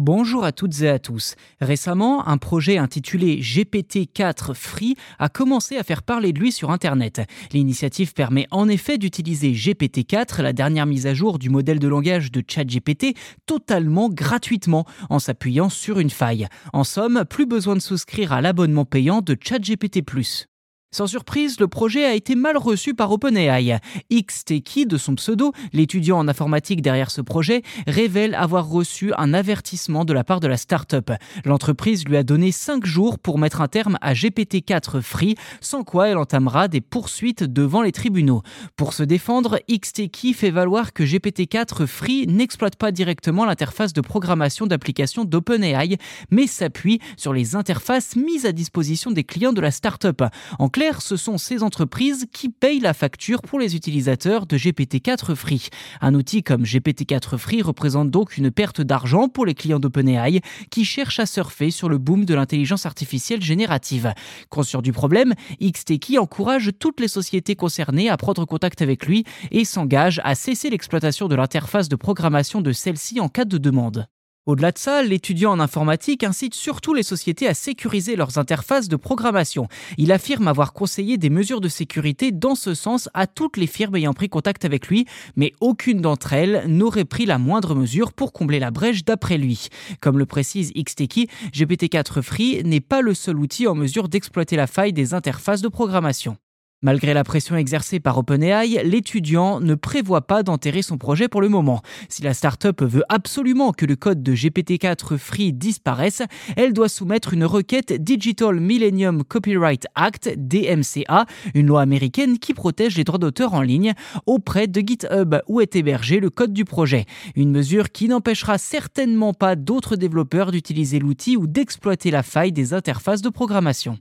Bonjour à toutes et à tous. Récemment, un projet intitulé GPT-4 Free a commencé à faire parler de lui sur Internet. L'initiative permet en effet d'utiliser GPT-4, la dernière mise à jour du modèle de langage de ChatGPT, totalement gratuitement, en s'appuyant sur une faille. En somme, plus besoin de souscrire à l'abonnement payant de ChatGPT ⁇ sans surprise, le projet a été mal reçu par OpenAI. XTeki, de son pseudo, l'étudiant en informatique derrière ce projet, révèle avoir reçu un avertissement de la part de la start-up. L'entreprise lui a donné 5 jours pour mettre un terme à GPT-4 Free, sans quoi elle entamera des poursuites devant les tribunaux. Pour se défendre, XTeki fait valoir que GPT-4 Free n'exploite pas directement l'interface de programmation d'application d'OpenAI, mais s'appuie sur les interfaces mises à disposition des clients de la start-up. Clair, ce sont ces entreprises qui payent la facture pour les utilisateurs de GPT-4 Free. Un outil comme GPT-4 Free représente donc une perte d'argent pour les clients d'OpenAI qui cherchent à surfer sur le boom de l'intelligence artificielle générative. Conscient du problème, XTeki encourage toutes les sociétés concernées à prendre contact avec lui et s'engage à cesser l'exploitation de l'interface de programmation de celle-ci en cas de demande. Au-delà de ça, l'étudiant en informatique incite surtout les sociétés à sécuriser leurs interfaces de programmation. Il affirme avoir conseillé des mesures de sécurité dans ce sens à toutes les firmes ayant pris contact avec lui, mais aucune d'entre elles n'aurait pris la moindre mesure pour combler la brèche d'après lui. Comme le précise XTeki, GPT-4 Free n'est pas le seul outil en mesure d'exploiter la faille des interfaces de programmation. Malgré la pression exercée par OpenAI, l'étudiant ne prévoit pas d'enterrer son projet pour le moment. Si la startup veut absolument que le code de GPT-4 Free disparaisse, elle doit soumettre une requête Digital Millennium Copyright Act, DMCA, une loi américaine qui protège les droits d'auteur en ligne, auprès de GitHub où est hébergé le code du projet. Une mesure qui n'empêchera certainement pas d'autres développeurs d'utiliser l'outil ou d'exploiter la faille des interfaces de programmation.